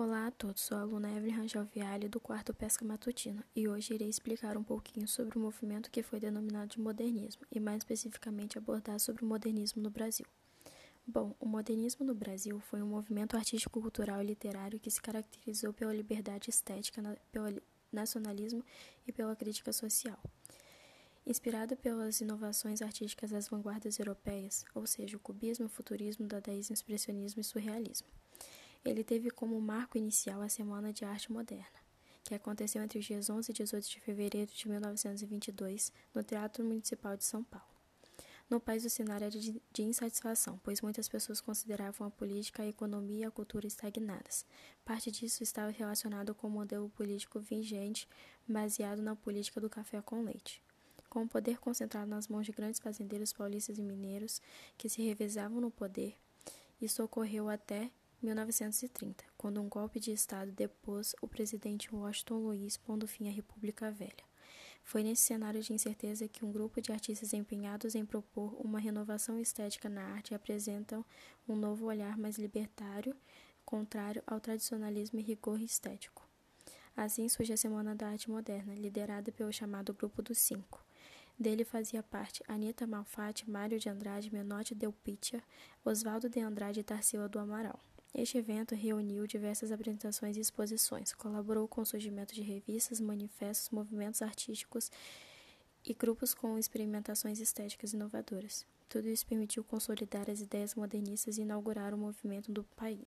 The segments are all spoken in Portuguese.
Olá a todos, sou a aluna Evelyn Rangel Viale do quarto Pesca Matutino e hoje irei explicar um pouquinho sobre o movimento que foi denominado de modernismo e mais especificamente abordar sobre o modernismo no Brasil. Bom, o modernismo no Brasil foi um movimento artístico, cultural e literário que se caracterizou pela liberdade estética, pelo nacionalismo e pela crítica social. Inspirado pelas inovações artísticas das vanguardas europeias, ou seja, o cubismo, o futurismo, o dadaísmo, o expressionismo e surrealismo. Ele teve como marco inicial a Semana de Arte Moderna, que aconteceu entre os dias 11 e 18 de fevereiro de 1922 no Teatro Municipal de São Paulo. No país, o cenário era de, de insatisfação, pois muitas pessoas consideravam a política, a economia e a cultura estagnadas. Parte disso estava relacionado com o modelo político vigente, baseado na política do café com leite. Com o poder concentrado nas mãos de grandes fazendeiros paulistas e mineiros que se revezavam no poder, isso ocorreu até 1930, quando um golpe de Estado depôs o presidente Washington Luiz, pondo fim à República Velha. Foi nesse cenário de incerteza que um grupo de artistas empenhados em propor uma renovação estética na arte apresentam um novo olhar mais libertário, contrário ao tradicionalismo e rigor estético. Assim surge a Semana da Arte Moderna, liderada pelo chamado Grupo dos Cinco. Dele fazia parte Anita Malfatti, Mário de Andrade, Menotti Del Picchia, Oswaldo de Andrade e Tarsila do Amaral. Este evento reuniu diversas apresentações e exposições, colaborou com o surgimento de revistas, manifestos, movimentos artísticos e grupos com experimentações estéticas inovadoras. Tudo isso permitiu consolidar as ideias modernistas e inaugurar o movimento do país.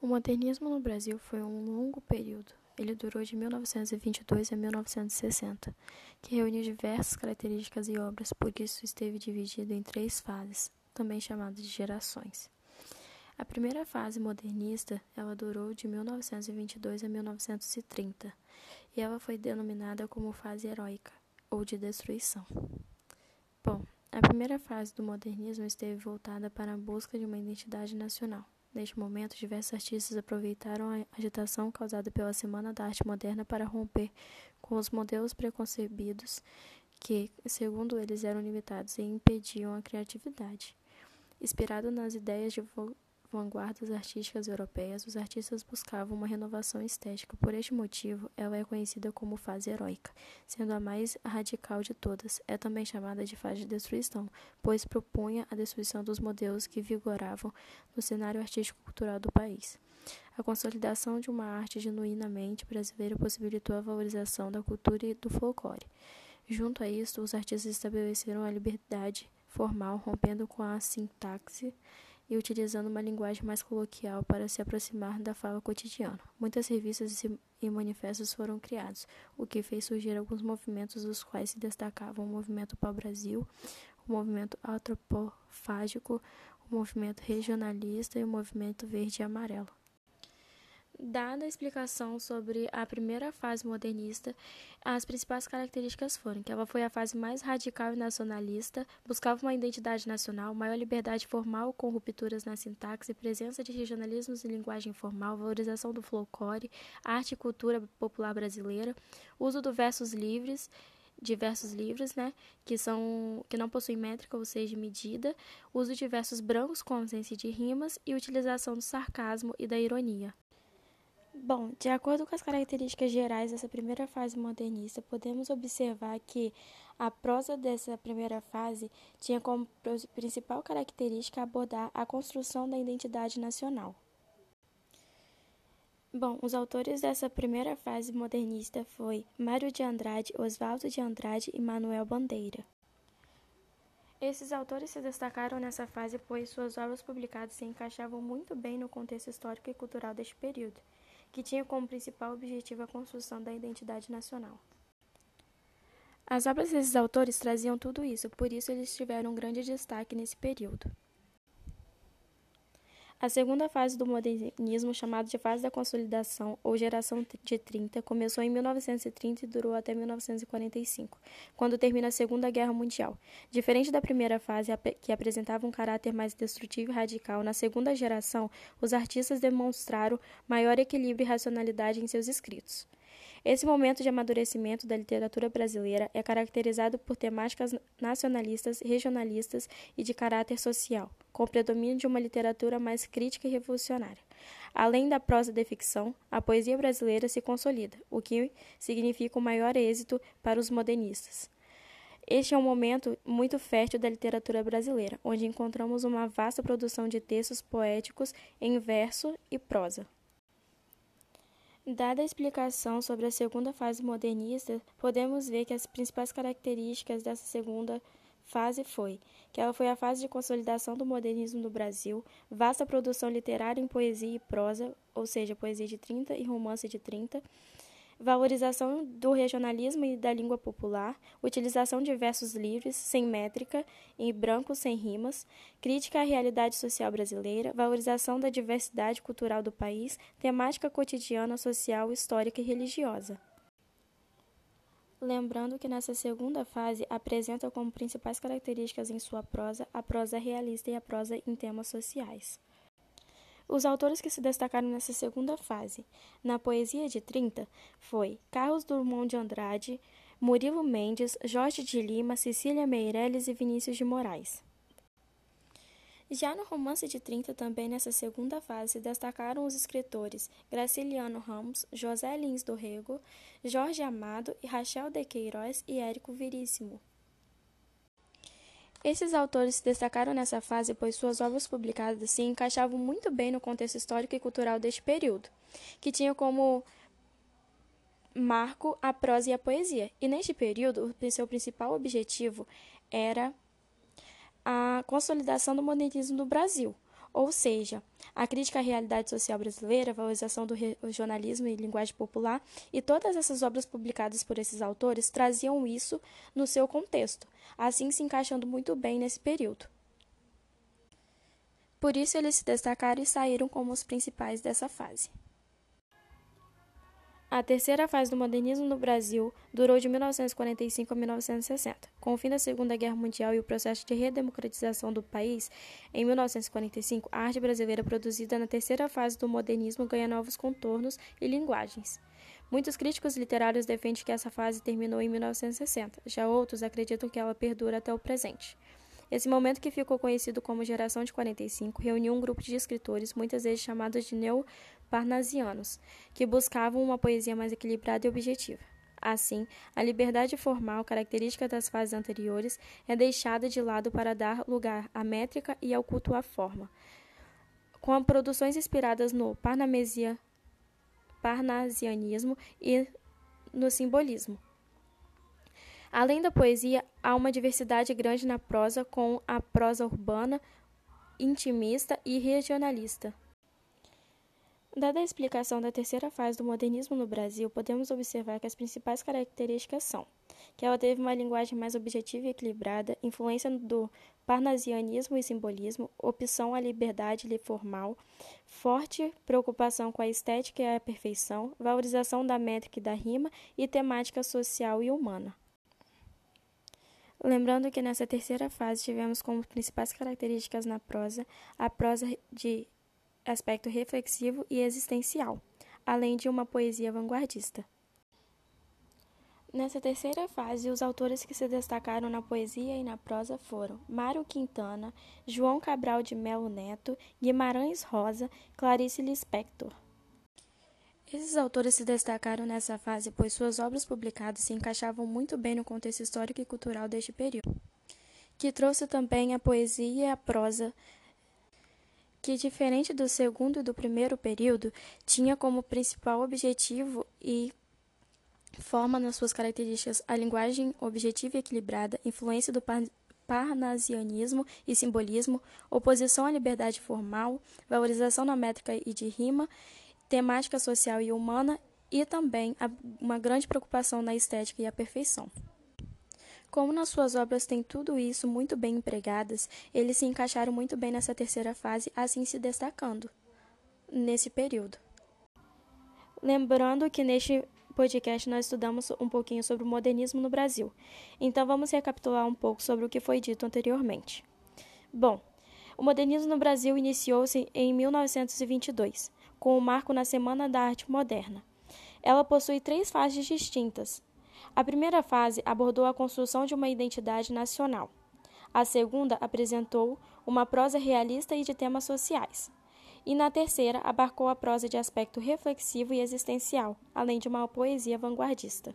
O modernismo no Brasil foi um longo período. Ele durou de 1922 a 1960, que reuniu diversas características e obras, por isso esteve dividido em três fases, também chamadas de gerações. A primeira fase modernista, ela durou de 1922 a 1930, e ela foi denominada como fase heróica ou de destruição. Bom, a primeira fase do modernismo esteve voltada para a busca de uma identidade nacional. Neste momento, diversos artistas aproveitaram a agitação causada pela Semana da Arte Moderna para romper com os modelos preconcebidos que, segundo eles, eram limitados e impediam a criatividade. Inspirado nas ideias de vanguardas artísticas europeias, os artistas buscavam uma renovação estética. Por este motivo, ela é conhecida como fase heróica, sendo a mais radical de todas. É também chamada de fase de destruição, pois propunha a destruição dos modelos que vigoravam no cenário artístico-cultural do país. A consolidação de uma arte genuinamente brasileira possibilitou a valorização da cultura e do folclore. Junto a isto, os artistas estabeleceram a liberdade formal, rompendo com a sintaxe e utilizando uma linguagem mais coloquial para se aproximar da fala cotidiana. Muitas revistas e manifestos foram criados, o que fez surgir alguns movimentos dos quais se destacavam o movimento pau-brasil, o movimento antropofágico, o movimento regionalista e o movimento verde e amarelo. Dada a explicação sobre a primeira fase modernista, as principais características foram que ela foi a fase mais radical e nacionalista, buscava uma identidade nacional, maior liberdade formal com rupturas na sintaxe, presença de regionalismos e linguagem formal, valorização do folclore, arte e cultura popular brasileira, uso do versos livres, de versos livres, né, que são que não possuem métrica, ou seja, medida, uso de versos brancos com ausência de rimas e utilização do sarcasmo e da ironia. Bom, de acordo com as características gerais dessa primeira fase modernista, podemos observar que a prosa dessa primeira fase tinha como principal característica abordar a construção da identidade nacional. Bom, os autores dessa primeira fase modernista foi Mário de Andrade, Oswaldo de Andrade e Manuel Bandeira. Esses autores se destacaram nessa fase pois suas obras publicadas se encaixavam muito bem no contexto histórico e cultural deste período que tinha como principal objetivo a construção da identidade nacional. As obras desses autores traziam tudo isso, por isso eles tiveram um grande destaque nesse período. A segunda fase do modernismo, chamada de fase da consolidação ou geração de 30, começou em 1930 e durou até 1945, quando termina a Segunda Guerra Mundial. Diferente da primeira fase, que apresentava um caráter mais destrutivo e radical, na segunda geração, os artistas demonstraram maior equilíbrio e racionalidade em seus escritos. Esse momento de amadurecimento da literatura brasileira é caracterizado por temáticas nacionalistas, regionalistas e de caráter social, com o predomínio de uma literatura mais crítica e revolucionária. Além da prosa de ficção, a poesia brasileira se consolida, o que significa um maior êxito para os modernistas. Este é um momento muito fértil da literatura brasileira, onde encontramos uma vasta produção de textos poéticos em verso e prosa. Dada a explicação sobre a segunda fase modernista, podemos ver que as principais características dessa segunda fase foi que ela foi a fase de consolidação do modernismo no Brasil, vasta produção literária em poesia e prosa, ou seja, poesia de 30 e romance de 30, valorização do regionalismo e da língua popular, utilização de versos livres, sem métrica, em branco sem rimas, crítica à realidade social brasileira, valorização da diversidade cultural do país, temática cotidiana, social, histórica e religiosa. Lembrando que nessa segunda fase apresenta como principais características em sua prosa a prosa realista e a prosa em temas sociais. Os autores que se destacaram nessa segunda fase, na poesia de 30, foi Carlos Drummond de Andrade, Murilo Mendes, Jorge de Lima, Cecília Meirelles e Vinícius de Moraes. Já no romance de 30, também nessa segunda fase, destacaram os escritores Graciliano Ramos, José Lins do Rego, Jorge Amado Rachel de Queiroz e Érico Viríssimo. Esses autores se destacaram nessa fase pois suas obras publicadas se encaixavam muito bem no contexto histórico e cultural deste período, que tinha como marco a prosa e a poesia. E neste período, seu principal objetivo era a consolidação do modernismo no Brasil, ou seja, a crítica à realidade social brasileira, a valorização do jornalismo e linguagem popular, e todas essas obras publicadas por esses autores traziam isso no seu contexto, assim se encaixando muito bem nesse período. Por isso eles se destacaram e saíram como os principais dessa fase. A terceira fase do modernismo no Brasil durou de 1945 a 1960. Com o fim da Segunda Guerra Mundial e o processo de redemocratização do país, em 1945, a arte brasileira produzida na terceira fase do modernismo ganha novos contornos e linguagens. Muitos críticos literários defendem que essa fase terminou em 1960, já outros acreditam que ela perdura até o presente. Esse momento, que ficou conhecido como Geração de 45, reuniu um grupo de escritores, muitas vezes chamados de neo parnasianos, que buscavam uma poesia mais equilibrada e objetiva. Assim, a liberdade formal, característica das fases anteriores, é deixada de lado para dar lugar à métrica e ao culto à forma. Com produções inspiradas no parnamesia, parnasianismo e no simbolismo. Além da poesia, há uma diversidade grande na prosa, com a prosa urbana, intimista e regionalista. Dada a explicação da terceira fase do modernismo no Brasil, podemos observar que as principais características são que ela teve uma linguagem mais objetiva e equilibrada, influência do parnasianismo e simbolismo, opção à liberdade formal, forte preocupação com a estética e a perfeição, valorização da métrica e da rima e temática social e humana. Lembrando que nessa terceira fase tivemos como principais características na prosa a prosa de aspecto reflexivo e existencial, além de uma poesia vanguardista. Nessa terceira fase, os autores que se destacaram na poesia e na prosa foram Mário Quintana, João Cabral de Melo Neto, Guimarães Rosa, Clarice Lispector. Esses autores se destacaram nessa fase pois suas obras publicadas se encaixavam muito bem no contexto histórico e cultural deste período, que trouxe também a poesia e a prosa que, diferente do segundo e do primeiro período, tinha como principal objetivo e forma nas suas características a linguagem objetiva e equilibrada, influência do parnasianismo e simbolismo, oposição à liberdade formal, valorização na métrica e de rima, temática social e humana e também uma grande preocupação na estética e a perfeição. Como nas suas obras tem tudo isso muito bem empregadas, eles se encaixaram muito bem nessa terceira fase, assim se destacando nesse período. Lembrando que neste podcast nós estudamos um pouquinho sobre o modernismo no Brasil. Então vamos recapitular um pouco sobre o que foi dito anteriormente. Bom, o modernismo no Brasil iniciou-se em 1922, com o marco na Semana da Arte Moderna. Ela possui três fases distintas. A primeira fase abordou a construção de uma identidade nacional. A segunda apresentou uma prosa realista e de temas sociais. E na terceira abarcou a prosa de aspecto reflexivo e existencial, além de uma poesia vanguardista.